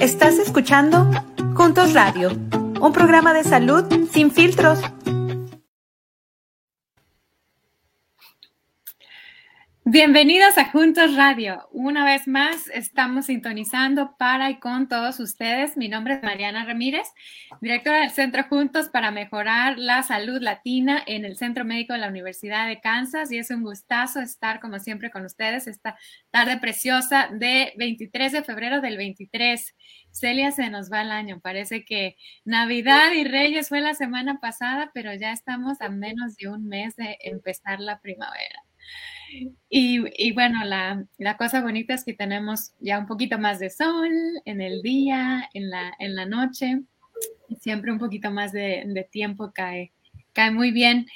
Estás escuchando Juntos Radio, un programa de salud sin filtros. Bienvenidos a Juntos Radio. Una vez más estamos sintonizando para y con todos ustedes. Mi nombre es Mariana Ramírez, directora del Centro Juntos para Mejorar la Salud Latina en el Centro Médico de la Universidad de Kansas y es un gustazo estar como siempre con ustedes esta tarde preciosa de 23 de febrero del 23. Celia, se nos va el año. Parece que Navidad y Reyes fue la semana pasada, pero ya estamos a menos de un mes de empezar la primavera. Y, bueno, la, cosa bonita es que tenemos ya un poquito más de sol en el día, en la, en la noche, siempre un poquito más de, tiempo cae, cae muy bien.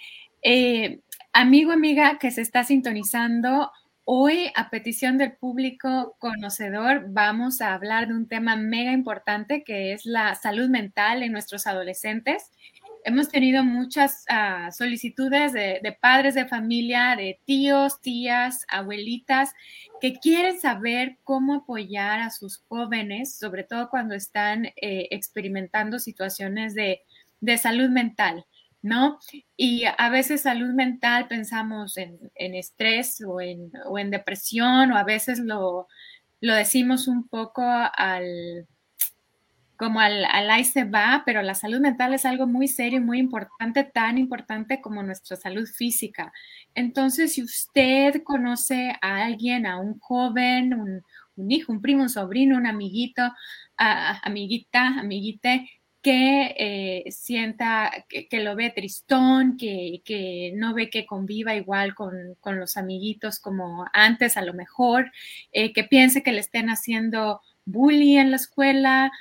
Eh, amigo, amiga que se está sintonizando, hoy a petición del público conocedor vamos a hablar de un tema mega importante que es la salud mental en nuestros adolescentes hemos tenido muchas ah, solicitudes de, padres de familia, de tíos, tías, abuelitas, que quieren saber cómo apoyar a sus jóvenes, sobre todo cuando están eh, experimentando situaciones de, salud mental. ¿no? Y a veces salud mental pensamos en, estrés o en, depresión o a veces lo decimos un poco al, como al, al se va, pero la salud mental es algo muy serio y muy importante, tan importante como nuestra salud física. Entonces, si usted conoce a alguien, a un joven, un, hijo, un primo, un sobrino, un amiguito, amiguita, amiguite, que eh, sienta que, lo ve tristón, que, no ve que conviva igual con, los amiguitos como antes a lo mejor, eh, que piense que le estén haciendo bullying en la escuela,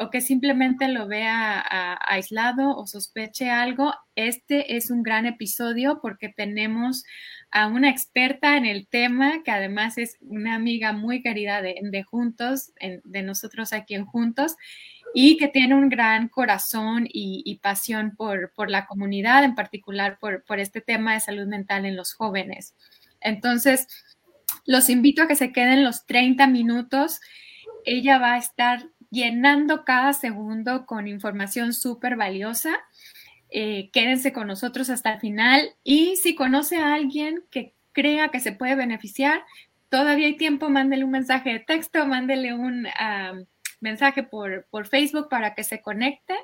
o que simplemente lo vea aislado o sospeche algo, este es un gran episodio porque tenemos a una experta en el tema, que además es una amiga muy querida de, Juntos, de nosotros aquí en Juntos, y que tiene un gran corazón y, pasión por, la comunidad, en particular por, por este tema de salud mental en los jóvenes. Entonces, los invito a que se queden los 30 minutos. Ella va a estar llenando cada segundo con información súper valiosa. Eh, quédense con nosotros hasta el final y si conoce a alguien que crea que se puede beneficiar, todavía hay tiempo, mándele un mensaje de texto, mándele un mensaje por, Facebook para que se conecte,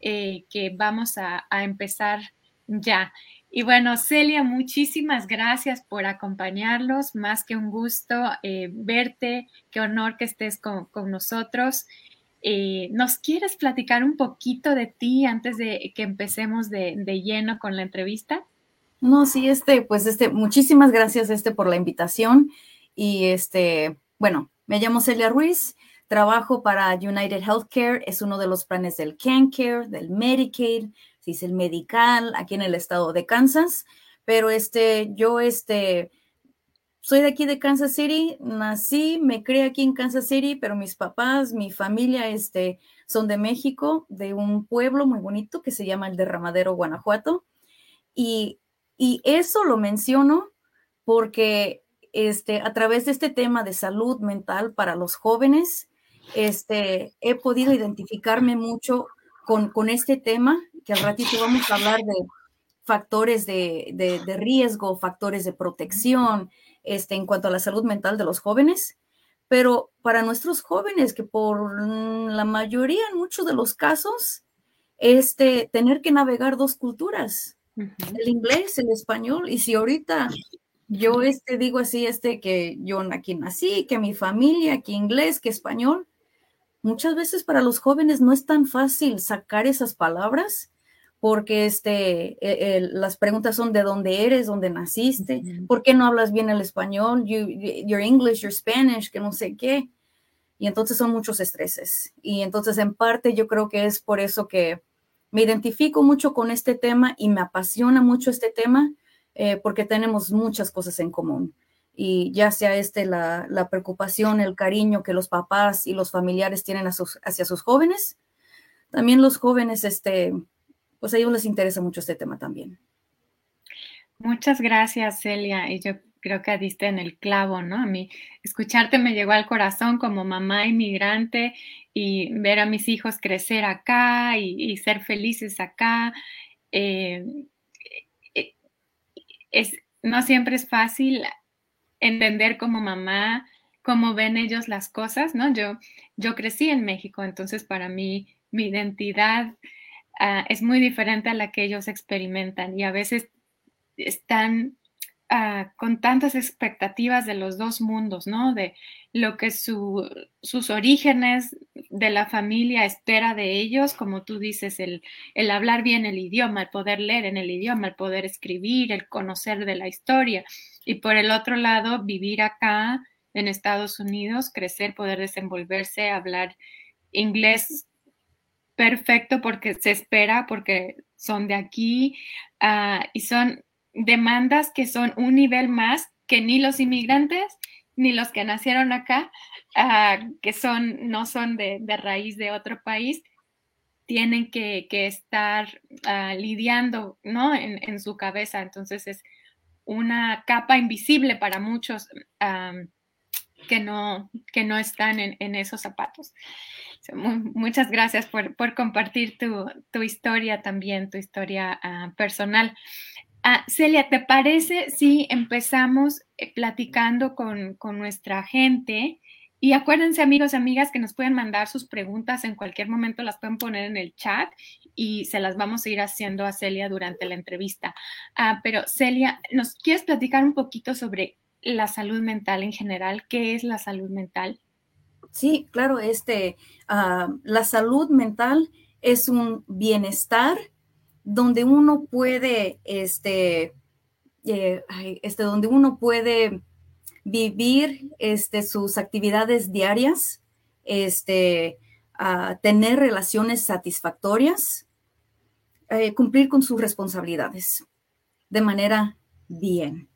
eh, que vamos a, empezar ya. Y bueno, Celia, muchísimas gracias por acompañarlos. Más que un gusto eh, verte. Qué honor que estés con, con nosotros. Eh, ¿Nos quieres platicar un poquito de ti antes de que empecemos de, lleno con la entrevista? No, sí, este, pues este, muchísimas gracias este por la invitación. Y este, bueno, me llamo Celia Ruiz, trabajo para United Healthcare, es uno de los planes del CanCare, del Medicaid, es el medical, aquí en el estado de Kansas. Pero este, yo este, soy de aquí de Kansas City, nací, me crié aquí en Kansas City, pero mis papás, mi familia, este, son de México, de un pueblo muy bonito que se llama el Derramadero, Guanajuato. Y, eso lo menciono porque este, a través de este tema de salud mental para los jóvenes, este, he podido identificarme mucho con, con este tema, que al ratito vamos a hablar de factores de, de riesgo, factores de protección, este, en cuanto a la salud mental de los jóvenes, pero para nuestros jóvenes, que por la mayoría, en muchos de los casos, este, tener que navegar dos culturas, el inglés, el español, y si ahorita yo este, digo así, este, que yo aquí nací, que mi familia, que inglés, que español, muchas veces para los jóvenes no es tan fácil sacar esas palabras porque este, e, las preguntas son de dónde eres, dónde naciste, por qué no hablas bien el español, your English, your Spanish, que no sé qué. Y entonces son muchos estreses. Y entonces en parte yo creo que es por eso que me identifico mucho con este tema y me apasiona mucho este tema, eh, porque tenemos muchas cosas en común. Y ya sea este la, la, preocupación, el cariño que los papás y los familiares tienen hacia sus jóvenes, también los jóvenes este, pues a ellos les interesa mucho este tema también. Muchas gracias, Celia. Y yo creo que diste en el clavo, ¿no? A mí escucharte me llegó al corazón como mamá inmigrante y ver a mis hijos crecer acá y, ser felices acá. Eh, eh, es, no siempre es fácil entender como mamá cómo ven ellos las cosas, ¿no? Yo, yo crecí en México, entonces para mí mi identidad ah, es muy diferente a la que ellos experimentan y a veces están Ah, con tantas expectativas de los dos mundos, ¿no? De lo que sus orígenes de la familia espera de ellos, como tú dices, el, el, hablar bien el idioma, el poder leer en el idioma, el poder escribir, el conocer de la historia. Y por el otro lado, vivir acá en Estados Unidos, crecer, poder desenvolverse, hablar inglés perfecto porque se espera, porque son de aquí ah, y son demandas que son un nivel más que ni los inmigrantes ni los que nacieron acá, ah, que son, no son de, raíz de otro país, tienen que, estar ah, lidiando ¿no? En, su cabeza. Entonces es una capa invisible para muchos que, no, que no están en, esos zapatos. muchas gracias por, compartir tu, historia también, tu historia personal. Ah, Celia, ¿te parece si empezamos eh, platicando con, nuestra gente? Y acuérdense, amigos y amigas, que nos pueden mandar sus preguntas en cualquier momento, las pueden poner en el chat y se las vamos a ir haciendo a Celia durante la entrevista. Ah, pero Celia, ¿nos quieres platicar un poquito sobre la salud mental en general? ¿Qué es la salud mental? Sí, claro, este, ah, la salud mental es un bienestar donde uno puede, este, eh, este, donde uno puede vivir este, sus actividades diarias, este, tener relaciones satisfactorias, eh, cumplir con sus responsabilidades de manera bien.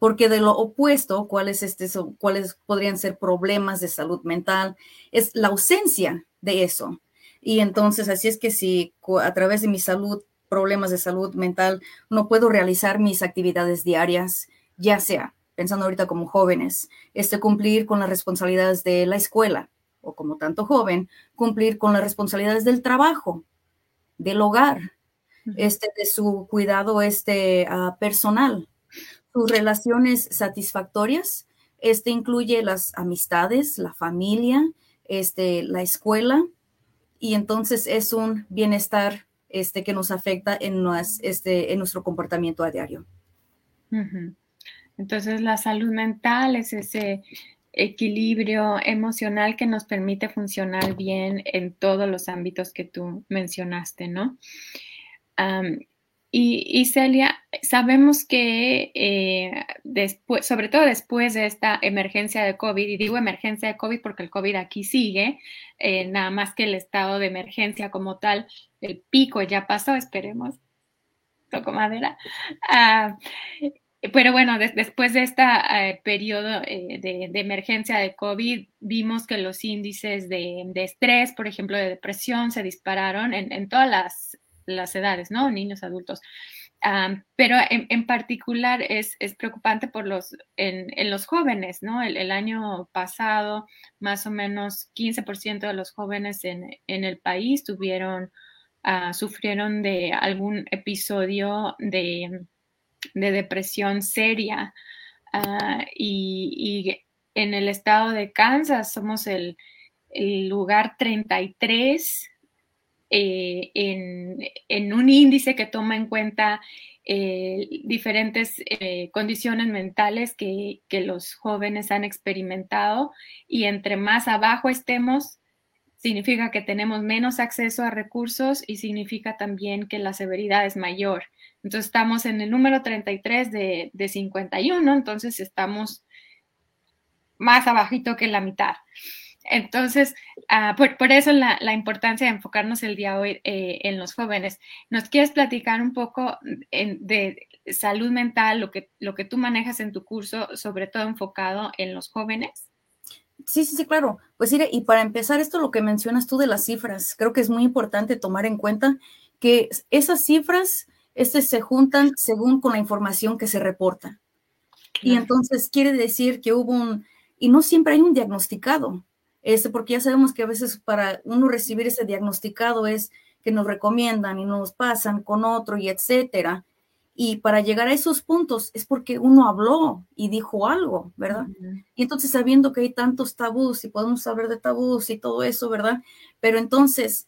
Porque de lo opuesto, ¿cuáles, este, cuáles podrían ser problemas de salud mental? Es la ausencia de eso. Y entonces, así es que si a través de mi salud problemas de salud mental, no puedo realizar mis actividades diarias, ya sea, pensando ahorita como jóvenes, este, cumplir con las responsabilidades de la escuela, o como tanto joven, cumplir con las responsabilidades del trabajo, del hogar, este, de su cuidado este, ah, personal, sus relaciones satisfactorias, este incluye las amistades, la familia, este, la escuela, y entonces es un bienestar este, que nos afecta en, este, nuestro comportamiento a diario. Entonces, la salud mental es ese equilibrio emocional que nos permite funcionar bien en todos los ámbitos que tú mencionaste, ¿no? Y, Celia, sabemos que eh, después, sobre todo después de esta emergencia de COVID, y digo emergencia de COVID porque el COVID aquí sigue, eh, nada más que el estado de emergencia como tal, el pico ya pasó, esperemos, toco madera. Ah, pero bueno, después de este periodo de, emergencia de COVID, vimos que los índices de, estrés, por ejemplo, de depresión, se dispararon en, en todas las las edades, ¿no? Niños, adultos. pero en, particular es, preocupante por los, en, los jóvenes, ¿no? El, año pasado, más o menos 15% de los jóvenes en, el país tuvieron, ah, sufrieron de algún episodio de, depresión seria. Ah, y, en el estado de Kansas somos el, el lugar 33 eh, en, un índice que toma en cuenta eh, diferentes eh, condiciones mentales que, los jóvenes han experimentado y entre más abajo estemos, significa que tenemos menos acceso a recursos y significa también que la severidad es mayor. Entonces estamos en el número 33 de, de 51, entonces estamos más abajito que la mitad. Entonces, ah, por, eso la, importancia de enfocarnos el día hoy eh, en los jóvenes. ¿Nos quieres platicar un poco de salud mental, lo que, lo que tú manejas en tu curso, sobre todo enfocado en los jóvenes? Sí, sí, sí, claro. Pues mire, y para empezar esto, lo que mencionas tú de las cifras, creo que es muy importante tomar en cuenta que esas cifras este, se juntan según con la información que se reporta. Y entonces quiere decir que hubo un, y no siempre hay un diagnosticado, este, porque ya sabemos que a veces para uno recibir ese diagnosticado es que nos recomiendan y nos pasan con otro y etcétera. Y para llegar a esos puntos es porque uno habló y dijo algo, ¿verdad? Y entonces sabiendo que hay tantos tabús y podemos hablar de tabús y todo eso, ¿verdad? Pero entonces,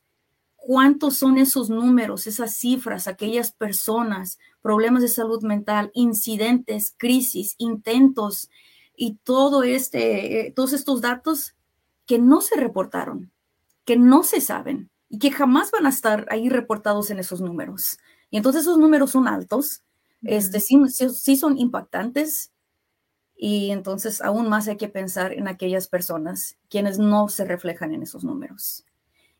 ¿cuántos son esos números, esas cifras, aquellas personas, problemas de salud mental, incidentes, crisis, intentos y todo este, eh, todos estos datos que no se reportaron, que no se saben y que jamás van a estar ahí reportados en esos números. Y entonces esos números son altos, este, sí, sí, son impactantes y entonces aún más hay que pensar en aquellas personas quienes no se reflejan en esos números.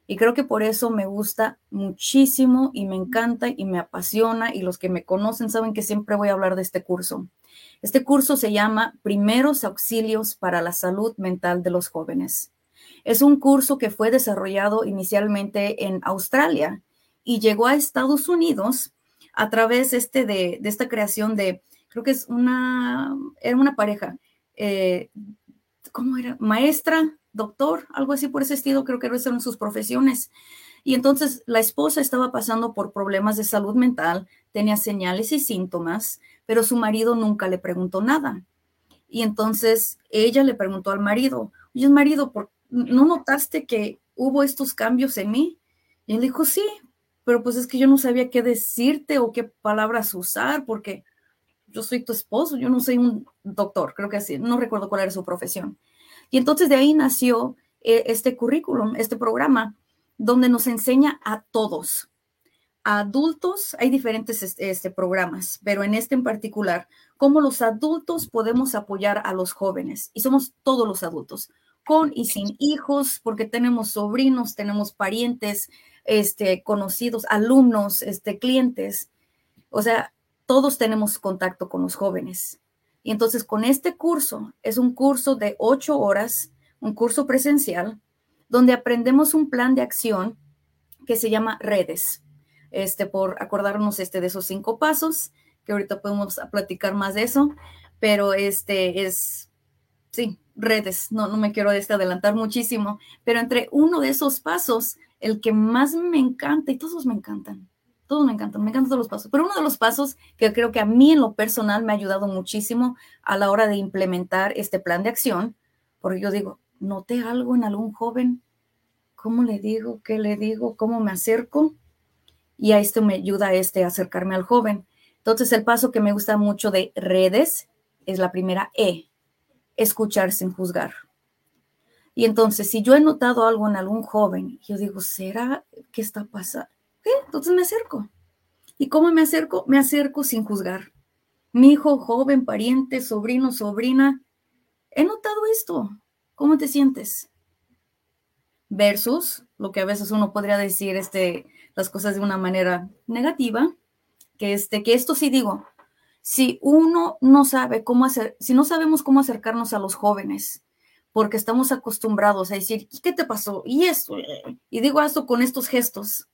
Y creo que por eso me gusta muchísimo y me encanta y me apasiona y los que me conocen saben que siempre voy a hablar de este curso. Este curso se llama Primeros Auxilios para la Salud Mental de los Jóvenes. Es un curso que fue desarrollado inicialmente en Australia y llegó a Estados Unidos a través este de, esta creación de, creo que es una, era una pareja, eh, ¿cómo era? Maestra, doctor, algo así por ese estilo, creo que eran sus profesiones. Y entonces la esposa estaba pasando por problemas de salud mental, tenía señales y síntomas, pero su marido nunca le preguntó nada. Y entonces ella le preguntó al marido, oye, marido, ¿por, ¿no notaste que hubo estos cambios en mí? Y él dijo, sí, pero pues es que yo no sabía qué decirte o qué palabras usar porque yo soy tu esposo, yo no soy un doctor, creo que así, no recuerdo cuál era su profesión. Y entonces de ahí nació eh, este currículum, este programa, donde nos enseña a todos. A adultos hay diferentes este, programas, pero en este en particular, cómo los adultos podemos apoyar a los jóvenes. Y somos todos los adultos, con y sin hijos, porque tenemos sobrinos, tenemos parientes, este, conocidos, alumnos, este, clientes. O sea, todos tenemos contacto con los jóvenes. Y entonces con este curso, es un curso de ocho horas, un curso presencial, donde aprendemos un plan de acción que se llama redes, este, por acordarnos este, de esos cinco pasos, que ahorita podemos platicar más de eso, pero este es, sí, redes, no, no me quiero este adelantar muchísimo, pero entre uno de esos pasos, el que más me encanta, y todos me encantan, todos me encantan, me encantan todos los pasos, pero uno de los pasos que creo que a mí en lo personal me ha ayudado muchísimo a la hora de implementar este plan de acción, porque yo digo, noté algo en algún joven, ¿cómo le digo? ¿Qué le digo? ¿Cómo me acerco? Y a esto me ayuda este a acercarme al joven. Entonces, el paso que me gusta mucho de redes es la primera E, escuchar sin juzgar. Y entonces, si yo he notado algo en algún joven, yo digo, ¿será que está pasando? Entonces me acerco. ¿Y cómo me acerco? Me acerco sin juzgar. Mi hijo, joven, pariente, sobrino, sobrina, he notado esto. ¿Cómo te sientes? Versus lo que a veces uno podría decir este, las cosas de una manera negativa, que, este, que esto sí digo, si uno no sabe cómo hacer, si no sabemos cómo acercarnos a los jóvenes, porque estamos acostumbrados a decir, ¿qué te pasó? Y esto, y digo esto con estos gestos.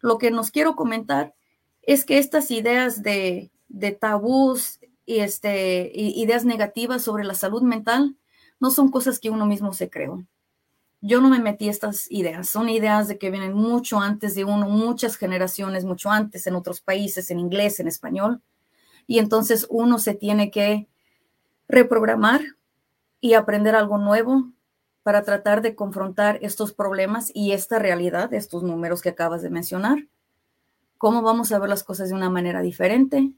Lo que nos quiero comentar es que estas ideas de, de tabús y este, ideas negativas sobre la salud mental no son cosas que uno mismo se creó. Yo no me metí estas ideas, son ideas de que vienen mucho antes de uno, muchas generaciones, mucho antes en otros países, en inglés, en español. Y entonces uno se tiene que reprogramar y aprender algo nuevo para tratar de confrontar estos problemas y esta realidad, estos números que acabas de mencionar. ¿Cómo vamos a ver las cosas de una manera diferente?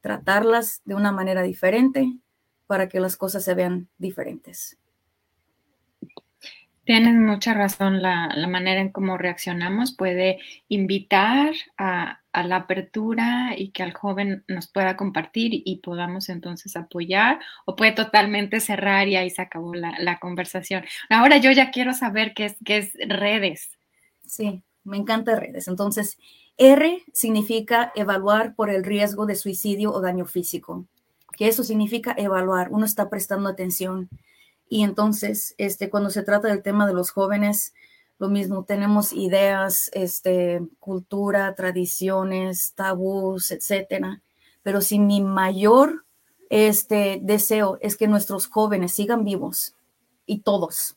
Tratarlas de una manera diferente para que las cosas se vean diferentes. Tienes mucha razón, la, manera en cómo reaccionamos puede invitar a, la apertura y que al joven nos pueda compartir y, podamos entonces apoyar o puede totalmente cerrar y ahí se acabó la, conversación. Ahora yo ya quiero saber qué es, qué es redes. Sí, me encanta redes. Entonces, R significa evaluar por el riesgo de suicidio o daño físico, que eso significa evaluar, uno está prestando atención y entonces, este, cuando se trata del tema de los jóvenes, lo mismo, tenemos ideas, este, cultura, tradiciones, tabús, etcétera. Pero si mi mayor este deseo es que nuestros jóvenes sigan vivos y todos.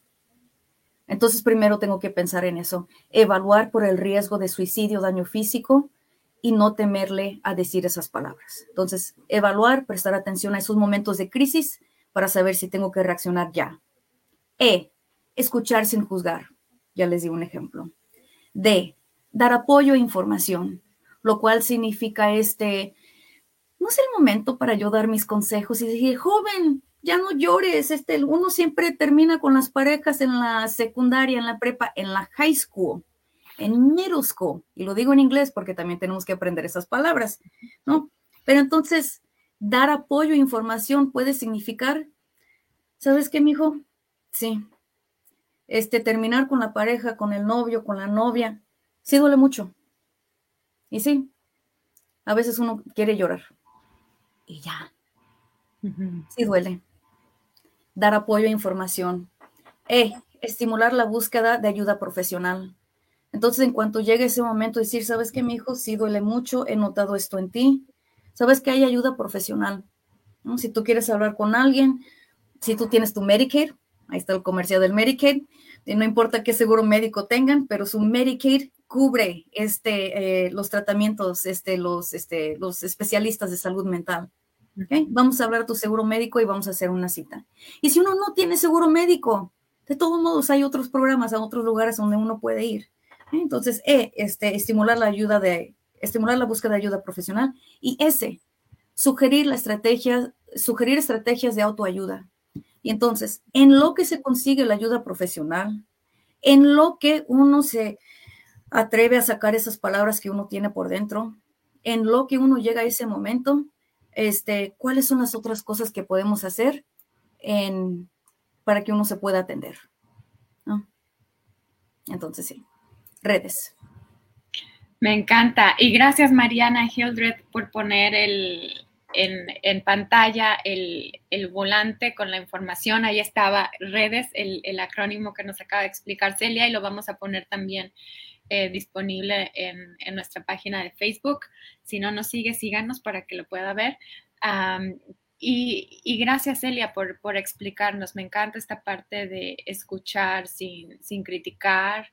Entonces primero tengo que pensar en eso, evaluar por el riesgo de suicidio, daño físico y no temerle a decir esas palabras. Entonces, evaluar, prestar atención a esos momentos de crisis para saber si tengo que reaccionar ya. E, escuchar sin juzgar. Ya les di un ejemplo. D, dar apoyo e información, lo cual significa este, no es el momento para yo dar mis consejos y decir, joven, ya no llores, este, uno siempre termina con las parejas en la secundaria, en la prepa, en la high school, en middle school, y lo digo en inglés porque también tenemos que aprender esas palabras, ¿no? Pero entonces, dar apoyo e información puede significar, ¿sabes qué, mijo? Sí. Este, terminar con la pareja, con el novio, con la novia, sí duele mucho. Y sí, a veces uno quiere llorar. Y ya. Sí duele. Dar apoyo e información. E, estimular la búsqueda de ayuda profesional. Entonces, en cuanto llegue ese momento, decir, ¿sabes qué, mi hijo? Sí duele mucho, he notado esto en ti. ¿Sabes que hay ayuda profesional? Si tú quieres hablar con alguien, si tú tienes tu Medicaid, ahí está el comercial del Medicaid, y no importa qué seguro médico tengan, pero su Medicaid cubre este, eh, los tratamientos, este, los, este, los especialistas de salud mental. Vamos a hablar a tu seguro médico y vamos a hacer una cita. Y si uno no tiene seguro médico, de todos modos hay otros programas, a otros lugares donde uno puede ir. Entonces, E, este, estimular la ayuda de, estimular la búsqueda de ayuda profesional. Y S, sugerir la estrategia, sugerir estrategias de autoayuda. Y entonces, en lo que se consigue la ayuda profesional, en lo que uno se atreve a sacar esas palabras que uno tiene por dentro, en lo que uno llega a ese momento, este, cuáles son las otras cosas que podemos hacer en, para que uno se pueda atender. Entonces, sí, redes. Me encanta. Y gracias, Mariana Hildred, por poner el, en, pantalla el, volante con la información. Ahí estaba redes, el, acrónimo que nos acaba de explicar Celia, y lo vamos a poner también eh, disponible en, nuestra página de Facebook. Si no nos sigue, síganos para que lo pueda ver. y, gracias, Celia, por, por, explicarnos. Me encanta esta parte de escuchar sin, sin criticar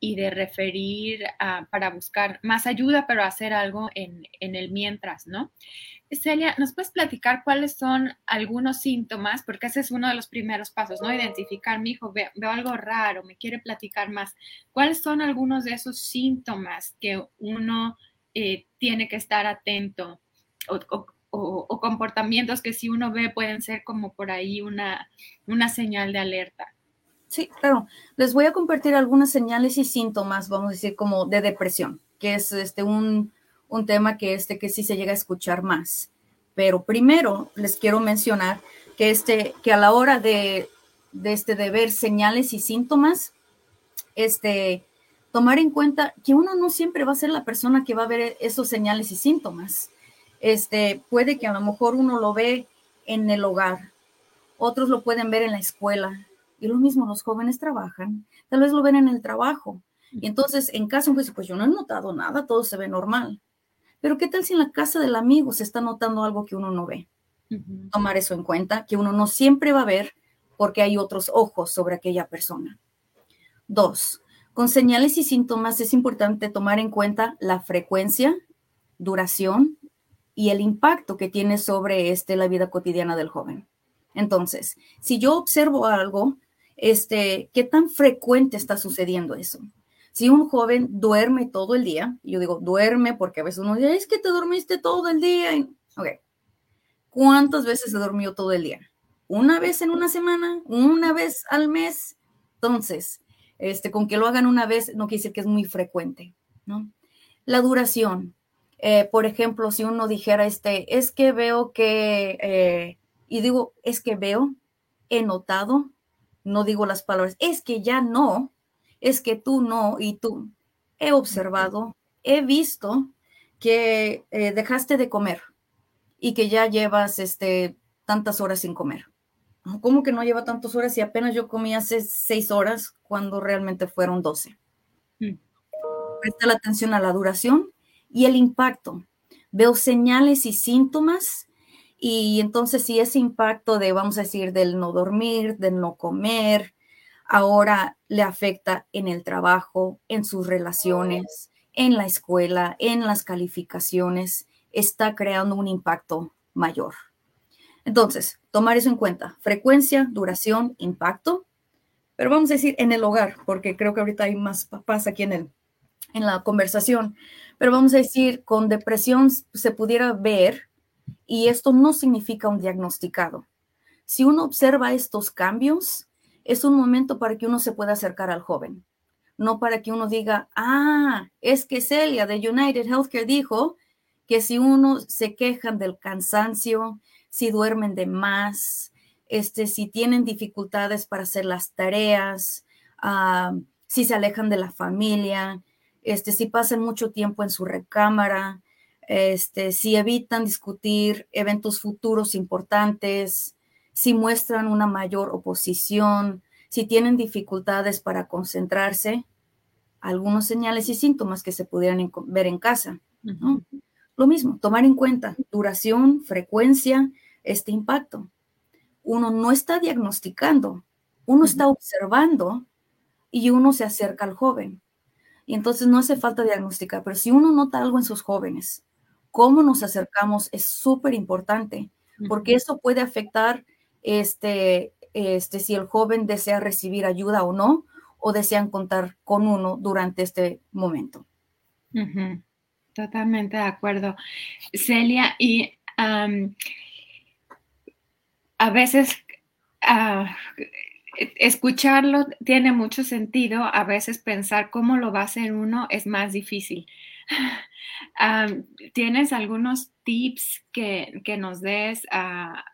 y de referir para buscar más ayuda, pero hacer algo en, en, el mientras, ¿no? Celia, ¿nos puedes platicar cuáles son algunos síntomas? Porque ese es uno de los primeros pasos, ¿no? Identificar, mi hijo, veo, algo raro, me quiere platicar más. ¿Cuáles son algunos de esos síntomas que uno eh, tiene que estar atento o, comportamientos que si uno ve pueden ser como por ahí una, una señal de alerta? Sí, claro. Les voy a compartir algunas señales y síntomas, vamos a decir, como de depresión, que es este un un tema que este que sí se llega a escuchar más. Pero primero les quiero mencionar que este que a la hora de, de este de ver señales y síntomas, este tomar en cuenta que uno no siempre va a ser la persona que va a ver esos señales y síntomas. Este puede que a lo mejor uno lo ve en el hogar, otros lo pueden ver en la escuela y lo mismo los jóvenes trabajan, tal vez lo ven en el trabajo. Y entonces, en caso, pues, pues yo no he notado nada, todo se ve normal. Pero ¿qué tal si en la casa del amigo se está notando algo que uno no ve? Tomar eso en cuenta, que uno no siempre va a ver porque hay otros ojos sobre aquella persona. Dos, con señales y síntomas es importante tomar en cuenta la frecuencia, duración y el impacto que tiene sobre este, la vida cotidiana del joven. Entonces, si yo observo algo, este, ¿qué tan frecuente está sucediendo eso? Si un joven duerme todo el día, yo digo duerme porque a veces uno dice, es que te dormiste todo el día. Ok, ¿cuántas veces se durmió todo el día? ¿Una vez en una semana? ¿Una vez al mes? Entonces, este, con que lo hagan una vez no quiere decir que es muy frecuente, ¿no? La duración. Eh, por ejemplo, si uno dijera, este, es que veo que, eh, y digo, es que veo, he notado, no digo las palabras, es que ya no, es que tú no y tú. He observado, he visto que eh, dejaste de comer y que ya llevas este, tantas horas sin comer. ¿Cómo que no lleva tantas horas y apenas yo comí hace seis horas cuando realmente fueron doce? Mm. Presta la atención a la duración y el impacto. Veo señales y síntomas Y entonces si ese impacto de, vamos a decir, del no dormir, del no comer, ahora le afecta en el trabajo, en sus relaciones, en la escuela, en las calificaciones, está creando un impacto mayor. Entonces, tomar eso en cuenta. Frecuencia, duración, impacto. Pero vamos a decir en el hogar, porque creo que ahorita hay más papás aquí en, el, en la conversación. Pero vamos a decir, con depresión se pudiera ver y esto no significa un diagnosticado. Si uno observa estos cambios, es un momento para que uno se pueda acercar al joven, no para que uno diga, ah, es que Celia de United Healthcare dijo que si uno se quejan del cansancio, si duermen de más, este, si tienen dificultades para hacer las tareas, ah, si se alejan de la familia, este, si pasan mucho tiempo en su recámara, este, si evitan discutir eventos futuros importantes, si muestran una mayor oposición, si tienen dificultades para concentrarse, algunos señales y síntomas que se pudieran ver en casa. Lo mismo, tomar en cuenta duración, frecuencia, este impacto. Uno no está diagnosticando, uno está observando y uno se acerca al joven. Y entonces no hace falta diagnosticar, pero si uno nota algo en sus jóvenes, cómo nos acercamos es súper importante, porque eso puede afectar este, este, si el joven desea recibir ayuda o no, o desean contar con uno durante este momento. Totalmente de acuerdo. Celia, y a veces ah, escucharlo tiene mucho sentido, a veces pensar cómo lo va a hacer uno es más difícil. ¿Tienes algunos tips que, nos des a,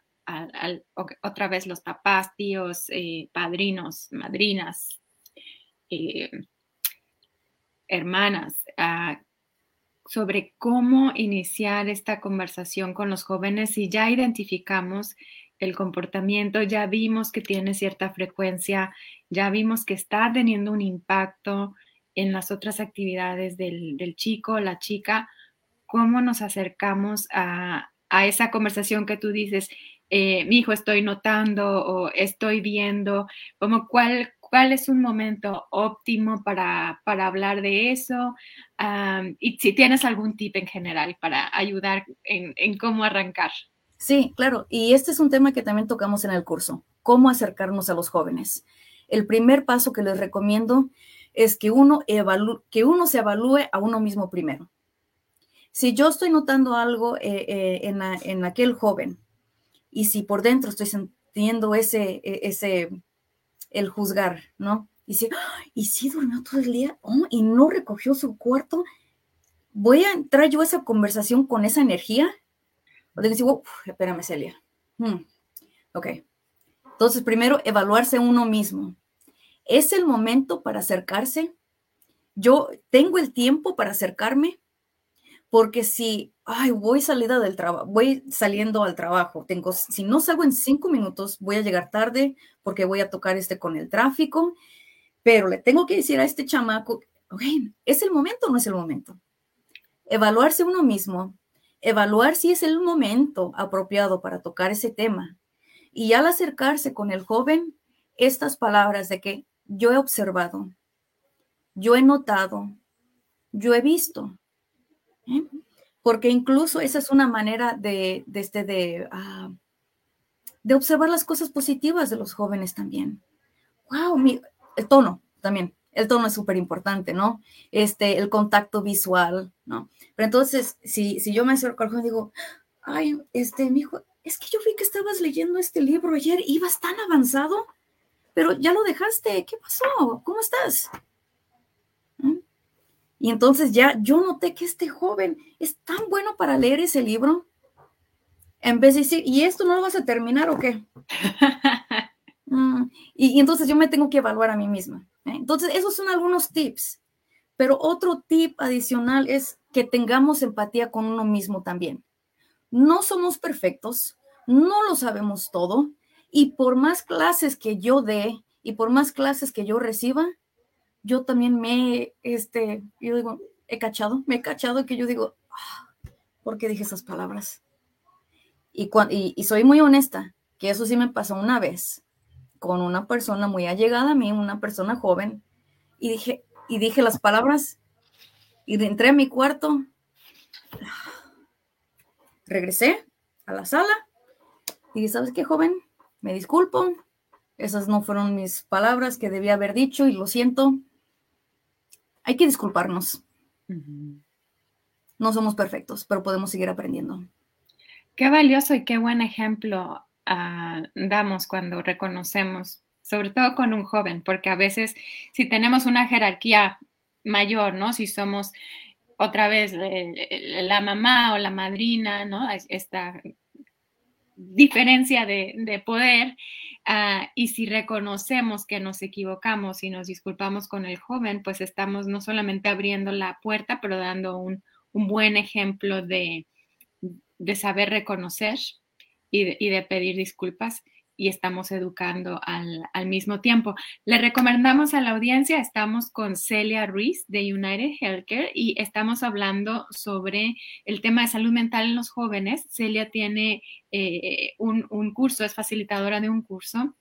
otra vez los papás, tíos, eh, padrinos, madrinas, eh, hermanas, sobre cómo iniciar esta conversación con los jóvenes si ya identificamos el comportamiento, ya vimos que tiene cierta frecuencia, ya vimos que está teniendo un impacto en las otras actividades del, del chico, la chica, cómo nos acercamos a, a, esa conversación que tú dices, eh, mi hijo estoy notando o estoy viendo, como cuál, cuál es un momento óptimo para, para hablar de eso y si tienes algún tip en general para ayudar en, en cómo arrancar. Sí, claro. Y este es un tema que también tocamos en el curso, cómo acercarnos a los jóvenes. El primer paso que les recomiendo es que uno, que uno se evalúe a uno mismo primero. Si yo estoy notando algo eh, eh, en, en, aquel joven y si por dentro estoy sintiendo ese, e, ese, el juzgar, ¿no? Y si, ¿y si durmió todo el día? Oh, y no recogió su cuarto. ¿Voy a entrar yo a esa conversación con esa energía? O digo, espérame, Celia. Hmm, ok. Entonces, primero, evaluarse uno mismo. ¿Es el momento para acercarse? Yo tengo el tiempo para acercarme, porque si, ay, voy salida del voy saliendo al trabajo, tengo, si no salgo en cinco minutos, voy a llegar tarde porque voy a tocar este con el tráfico, pero le tengo que decir a este chamaco, ok, ¿es el momento o no es el momento? Evaluarse uno mismo, evaluar si es el momento apropiado para tocar ese tema. Y al acercarse con el joven, estas palabras de que yo he observado, yo he notado, yo he visto. ¿eh? Porque incluso esa es una manera de, este, de, ah, de observar las cosas positivas de los jóvenes también. Wow, el tono también el tono es súper importante, ¿no? Este, el contacto visual, ¿no? Pero entonces, si, si yo me acerco al joven y digo, ay, este, mi hijo, es que yo vi que estabas leyendo este libro ayer, ibas tan avanzado, pero ya lo dejaste, ¿qué pasó? ¿Cómo estás? ¿Mm? Y entonces ya yo noté que este joven es tan bueno para leer ese libro, en vez de decir, ¿y esto no lo vas a terminar o qué? Mm, y entonces yo me tengo que evaluar a mí misma. ¿eh? Entonces, esos son algunos tips. Pero otro tip adicional es que tengamos empatía con uno mismo también. No somos perfectos, no lo sabemos todo, y por más clases que yo dé y por más clases que yo reciba, yo también me, este, yo digo, he cachado, me he cachado que yo digo, ah, ¿por qué dije esas palabras? Y, y, soy muy honesta, que eso sí me pasó una vez con una persona muy allegada a mí, una persona joven, y dije, y dije las palabras, y entré a mi cuarto, regresé a la sala, y dije, ¿sabes qué, joven? Me disculpo, esas no fueron mis palabras que debía haber dicho, y lo siento. Hay que disculparnos. No somos perfectos, pero podemos seguir aprendiendo. Qué valioso y qué buen ejemplo ah, damos cuando reconocemos, sobre todo con un joven, porque a veces si tenemos una jerarquía mayor, ¿no? Si somos otra vez eh, la mamá o la madrina, ¿no? Esta diferencia de, poder. Ah, y si reconocemos que nos equivocamos y nos disculpamos con el joven, pues estamos no solamente abriendo la puerta, pero dando un, un buen ejemplo de, de saber reconocer y de, pedir disculpas y estamos educando al, mismo tiempo. Le recomendamos a la audiencia, estamos con Celia Ruiz de United Healthcare y estamos hablando sobre el tema de salud mental en los jóvenes. Celia tiene eh, un, curso, es facilitadora de un curso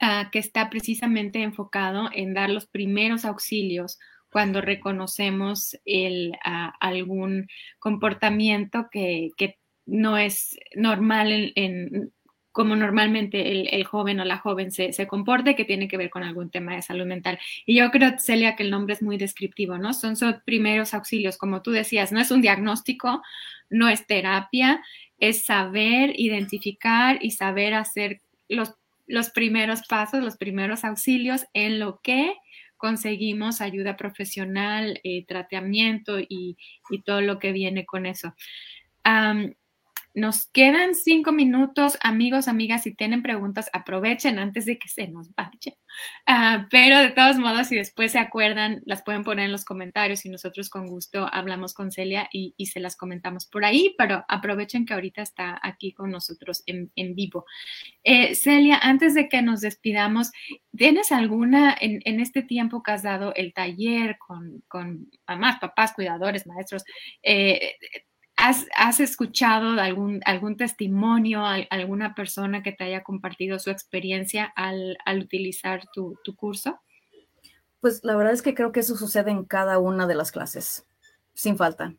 ah, que está precisamente enfocado en dar los primeros auxilios cuando reconocemos el, ah, algún comportamiento que, que no es normal en, como normalmente el, joven o la joven se, se, comporte, que tiene que ver con algún tema de salud mental. Y yo creo, Celia, que el nombre es muy descriptivo, ¿no? Son, son primeros auxilios, como tú decías, no es un diagnóstico, no es terapia, es saber identificar y saber hacer los, los primeros pasos, los primeros auxilios en lo que conseguimos ayuda profesional, eh, tratamiento y, y, todo lo que viene con eso. Nos quedan cinco minutos, amigos, amigas, si tienen preguntas, aprovechen antes de que se nos vaya. Ah, pero de todos modos, si después se acuerdan, las pueden poner en los comentarios y nosotros con gusto hablamos con Celia y, se las comentamos por ahí, pero aprovechen que ahorita está aquí con nosotros en, vivo. Eh, Celia, antes de que nos despidamos, ¿tienes alguna, en, este tiempo que has dado el taller con, con mamás, papás, cuidadores, maestros, eh, ¿Has, escuchado algún, testimonio, alguna persona que te haya compartido su experiencia al, utilizar tu, curso? Pues la verdad es que creo que eso sucede en cada una de las clases, sin falta.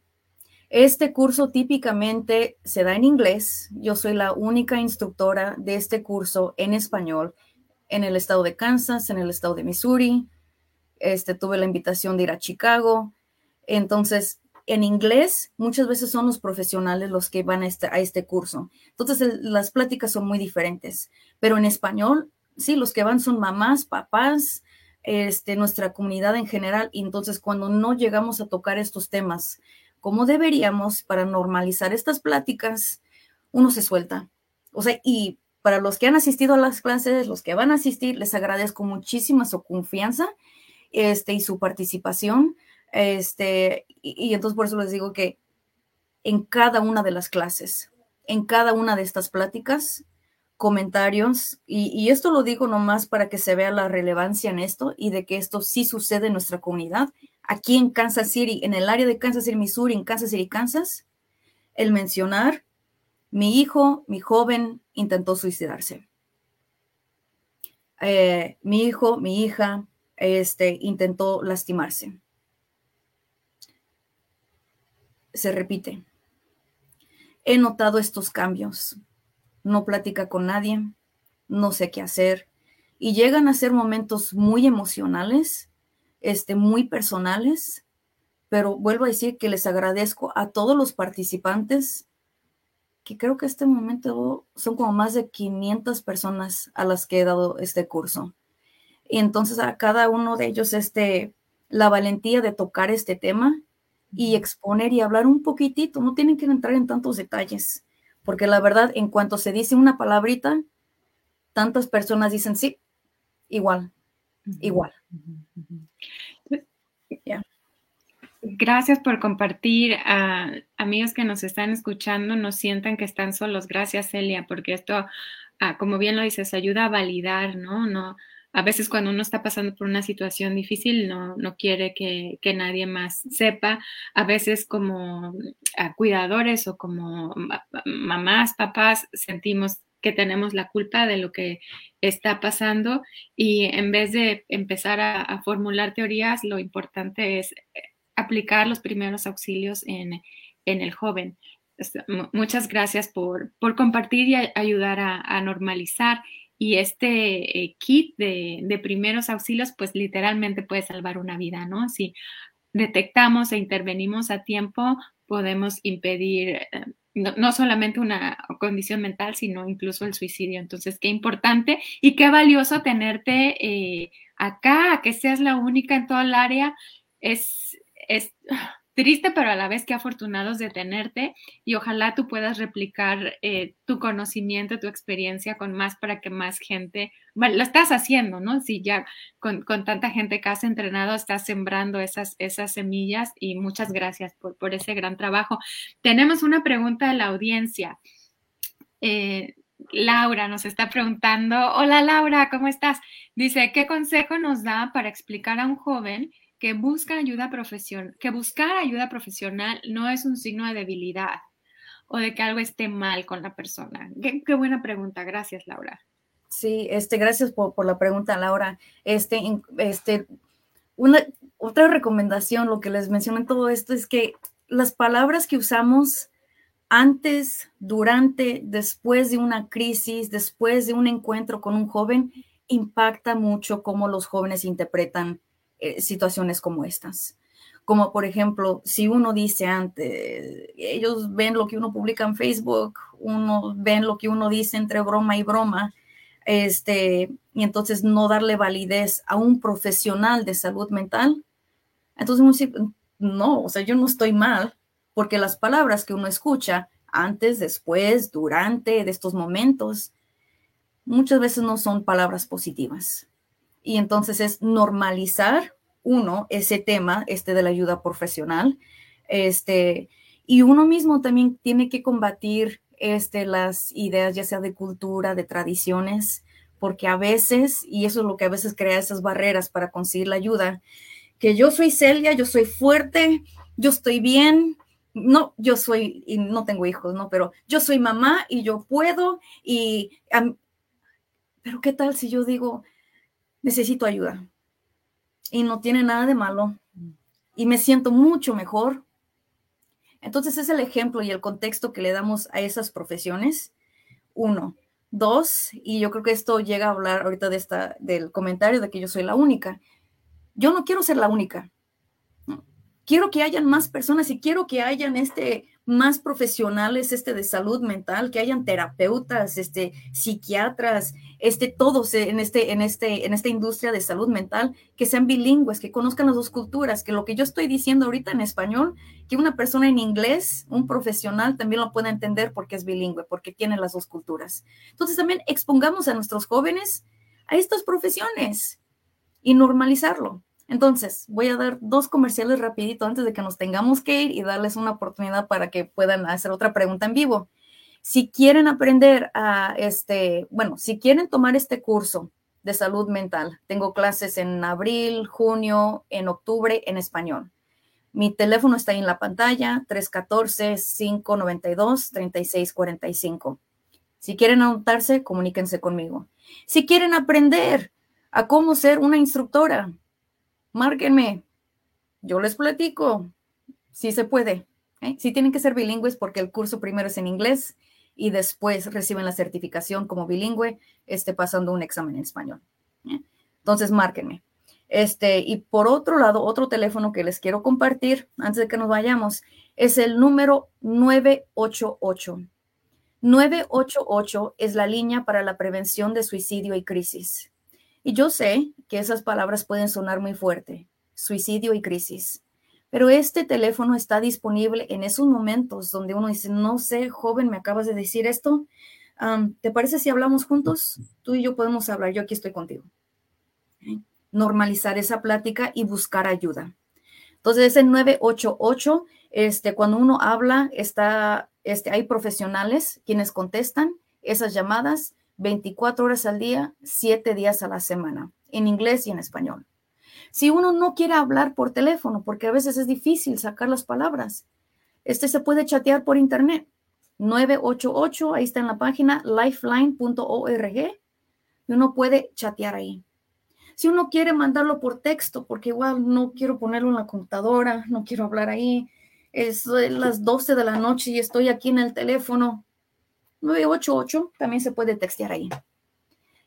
Este curso típicamente se da en inglés. Yo soy la única instructora de este curso en español en el estado de Kansas, en el estado de Missouri. Este, tuve la invitación de ir a Chicago. Entonces, en inglés muchas veces son los profesionales los que van a este, este curso. Entonces las pláticas son muy diferentes, pero en español, sí, los que van son mamás, papás, este, nuestra comunidad en general. Y entonces cuando no llegamos a tocar estos temas como deberíamos para normalizar estas pláticas, uno se suelta. O sea, y para los que han asistido a las clases, los que van a asistir, les agradezco muchísima su confianza este, y su participación este, y, entonces por eso les digo que en cada una de las clases, en cada una de estas pláticas, comentarios, y, esto lo digo nomás para que se vea la relevancia en esto y de que esto sí sucede en nuestra comunidad, aquí en Kansas City, en el área de Kansas City, Missouri, en Kansas City, Kansas, el mencionar, mi hijo, mi joven, intentó suicidarse. Eh, mi hijo, mi hija, este, intentó lastimarse. Se repite. He notado estos cambios. No platica con nadie, no sé qué hacer y llegan a ser momentos muy emocionales, este, muy personales, pero vuelvo a decir que les agradezco a todos los participantes, que creo que este momento son como más de 500 personas a las que he dado este curso. Y entonces a cada uno de ellos este, la valentía de tocar este tema y exponer y hablar un poquitito, no tienen que entrar en tantos detalles, porque la verdad, en cuanto se dice una palabrita, tantas personas dicen sí, igual, igual. Gracias por compartir. amigos que nos están escuchando, no sientan que están solos. Gracias, Celia, porque esto, ah, como bien lo dices, ayuda a validar, ¿no? No, a veces cuando uno está pasando por una situación difícil no, no quiere que, que, nadie más sepa. A veces como cuidadores o como mamás, papás, sentimos que tenemos la culpa de lo que está pasando y en vez de empezar a, formular teorías, lo importante es eh, aplicar los primeros auxilios en, en el joven. Muchas gracias por, por compartir y ayudar a normalizar y este eh, kit de, de, primeros auxilios, pues literalmente puede salvar una vida, ¿no? Si detectamos e intervenimos a tiempo, podemos impedir eh, no, solamente una condición mental, sino incluso el suicidio. Entonces, qué importante y qué valioso tenerte eh, acá, que seas la única en todo el área. Es, es, triste, pero a la vez que afortunados de tenerte y ojalá tú puedas replicar eh, tu conocimiento, tu experiencia con más para que más gente, bueno, lo estás haciendo, ¿no? Si ya con, tanta gente que has entrenado, estás sembrando esas, esas semillas y muchas gracias por, por ese gran trabajo. Tenemos una pregunta de la audiencia. Eh, Laura nos está preguntando, hola Laura, ¿cómo estás? Dice, ¿qué consejo nos da para explicar a un joven que busca ayuda profesional, que buscar ayuda profesional no es un signo de debilidad o de que algo esté mal con la persona. Qué, buena pregunta. Gracias, Laura. Sí, este, gracias por, por la pregunta, Laura. Este, este, una, otra recomendación, lo que les menciono en todo esto es que las palabras que usamos antes, durante, después de una crisis, después de un encuentro con un joven, impacta mucho cómo los jóvenes interpretan eh, situaciones como estas. Como por ejemplo, si uno dice antes, ellos ven lo que uno publica en Facebook, uno ven lo que uno dice entre broma y broma, este, y entonces no darle validez a un profesional de salud mental. Entonces no, o sea, yo no estoy mal, porque las palabras que uno escucha antes, después, durante de estos momentos, muchas veces no son palabras positivas. Y entonces es normalizar, uno, ese tema, este de la ayuda profesional, este, y uno mismo también tiene que combatir este, las ideas, ya sea de cultura, de tradiciones, porque a veces, y eso es lo que a veces crea esas barreras para conseguir la ayuda, que yo soy Celia, yo soy fuerte, yo estoy bien, no, yo soy, y no tengo hijos, ¿no? Pero yo soy mamá y yo puedo, y, pero ¿qué tal si yo digo, necesito ayuda. Y no tiene nada de malo. Y me siento mucho mejor. Entonces es el ejemplo y el contexto que le damos a esas profesiones. Uno. Dos, y yo creo que esto llega a hablar ahorita de esta, del comentario de que yo soy la única. Yo no quiero ser la única. Quiero que hayan más personas y quiero que hayan este, más profesionales este, de salud mental, que hayan terapeutas, este, psiquiatras, este, todos en, este, en, este, en esta industria de salud mental, que sean bilingües, que conozcan las dos culturas, que lo que yo estoy diciendo ahorita en español, que una persona en inglés, un profesional, también lo pueda entender porque es bilingüe, porque tiene las dos culturas. Entonces también expongamos a nuestros jóvenes a estas profesiones y normalizarlo. Entonces, voy a dar dos comerciales rapidito antes de que nos tengamos que ir y darles una oportunidad para que puedan hacer otra pregunta en vivo. Si quieren aprender a este, bueno, si quieren tomar este curso de salud mental, tengo clases en abril, junio, en octubre en español. Mi teléfono está ahí en la pantalla, 314-592-3645. Si quieren anotarse, comuníquense conmigo. Si quieren aprender a cómo ser una instructora, márquenme, yo les platico, si se puede. ¿eh? Si tienen que ser bilingües porque el curso primero es en inglés y después reciben la certificación como bilingüe, este, pasando un examen en español. ¿eh? Entonces, márquenme. Este, y por otro lado, otro teléfono que les quiero compartir antes de que nos vayamos es el número 988. 988 es la línea para la prevención de suicidio y crisis. Y yo sé que esas palabras pueden sonar muy fuerte, suicidio y crisis, pero este teléfono está disponible en esos momentos donde uno dice, no sé, joven, me acabas de decir esto, ¿te parece si hablamos juntos? Tú y yo podemos hablar, yo aquí estoy contigo. Normalizar esa plática y buscar ayuda. Entonces, ese 988, este, cuando uno habla, está, este, hay profesionales quienes contestan esas llamadas 24 horas al día, 7 días a la semana. en inglés y en español. Si uno no quiere hablar por teléfono, porque a veces es difícil sacar las palabras, este se puede chatear por internet. 988, ahí está en la página lifeline.org y uno puede chatear ahí. Si uno quiere mandarlo por texto, porque igual no quiero ponerlo en la computadora, no quiero hablar ahí, es las 12 de la noche y estoy aquí en el teléfono, 988 también se puede textear ahí.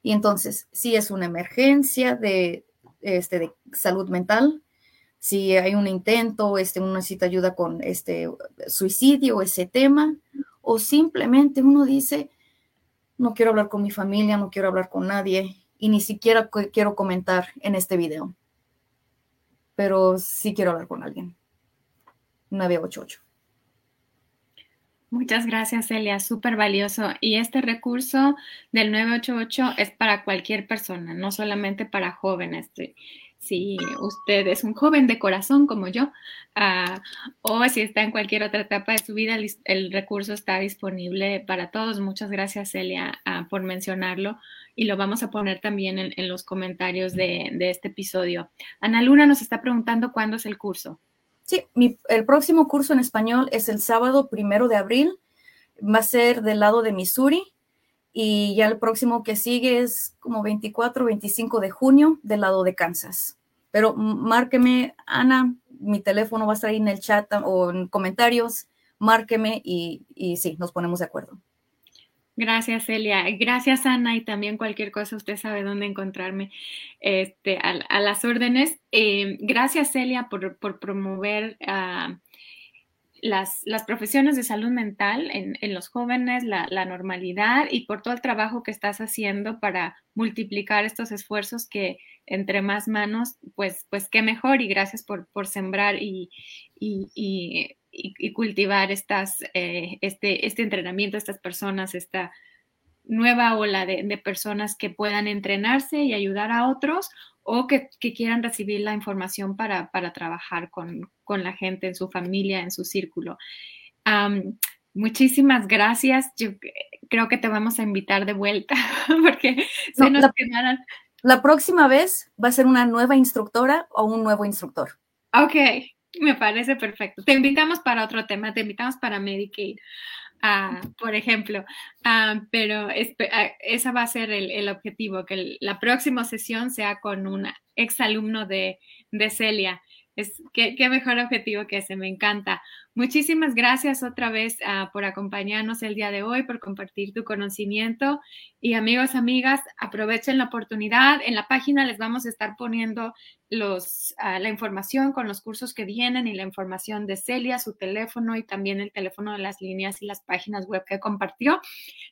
Y entonces, si es una emergencia de, este, de salud mental, si hay un intento, este, uno necesita ayuda con este suicidio, ese tema, o simplemente uno dice, no quiero hablar con mi familia, no quiero hablar con nadie y ni siquiera quiero comentar en este video, pero sí quiero hablar con alguien. 988. Muchas gracias, Celia. Súper valioso. Y este recurso del 988 es para cualquier persona, no solamente para jóvenes. Si usted es un joven de corazón como yo, uh, o si está en cualquier otra etapa de su vida, el, recurso está disponible para todos. Muchas gracias, Celia, uh, por mencionarlo. Y lo vamos a poner también en, los comentarios de, este episodio. Ana Luna nos está preguntando cuándo es el curso. Sí, mi, el próximo curso en español es el sábado primero de abril. Va a ser del lado de Missouri. Y ya el próximo que sigue es como 24, 25 de junio del lado de Kansas. Pero márqueme, Ana, mi teléfono va a estar ahí en el chat o en comentarios. Márqueme y, y sí, nos ponemos de acuerdo. Gracias, Celia. Gracias, Ana. Y también cualquier cosa, usted sabe dónde encontrarme este, a, las órdenes. Eh, gracias, Celia, por, por promover uh, las, las, profesiones de salud mental en, en los jóvenes, la, la, normalidad y por todo el trabajo que estás haciendo para multiplicar estos esfuerzos que entre más manos, pues, pues qué mejor. Y gracias por, por sembrar y, y y, y cultivar estas, eh, este, este entrenamiento, estas personas, esta nueva ola de, de, personas que puedan entrenarse y ayudar a otros o que, que quieran recibir la información para, para trabajar con, con, la gente en su familia, en su círculo. Um, muchísimas gracias. Yo creo que te vamos a invitar de vuelta porque no, se nos la, quedaron. La próxima vez va a ser una nueva instructora o un nuevo instructor. Ok, me parece perfecto. Te invitamos para otro tema, te invitamos para Medicaid, uh, por ejemplo, uh, pero es, uh, ese va a ser el, objetivo, que la próxima sesión sea con un exalumno de, de Celia. Es, ¿qué, qué, mejor objetivo que ese, me encanta. Muchísimas gracias otra vez uh, por acompañarnos el día de hoy, por compartir tu conocimiento. Y amigos, amigas, aprovechen la oportunidad. En la página les vamos a estar poniendo los, uh, la información con los cursos que vienen y la información de Celia, su teléfono y también el teléfono de las líneas y las páginas web que compartió.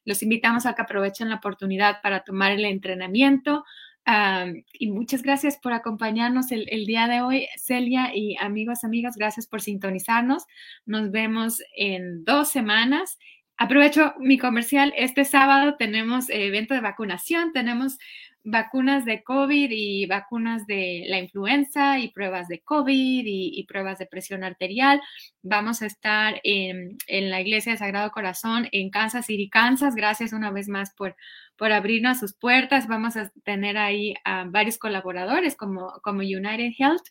Los invitamos a que aprovechen la oportunidad para tomar el entrenamiento Um, y muchas gracias por acompañarnos el, el, día de hoy, Celia y amigos, amigas, gracias por sintonizarnos. Nos vemos en dos semanas. Aprovecho mi comercial. Este sábado tenemos evento de vacunación, tenemos vacunas de COVID y vacunas de la influenza y pruebas de COVID y, pruebas de presión arterial. Vamos a estar en, la Iglesia de Sagrado Corazón en Kansas City, Kansas. Gracias una vez más por, por abrirnos sus puertas. Vamos a tener ahí varios colaboradores como, como United Health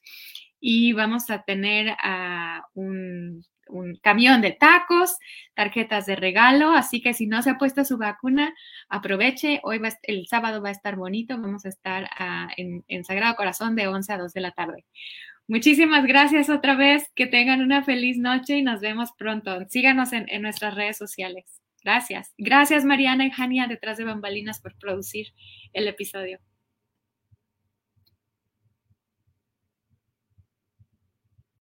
y vamos a tener a un un camión de tacos, tarjetas de regalo, así que si no se ha puesto su vacuna, aproveche, hoy va, el sábado va a estar bonito, vamos a estar en, en, Sagrado Corazón de 11 a 2 de la tarde. Muchísimas gracias otra vez, que tengan una feliz noche y nos vemos pronto. Síganos en, en nuestras redes sociales. Gracias. Gracias Mariana y Jania detrás de bambalinas por producir el episodio.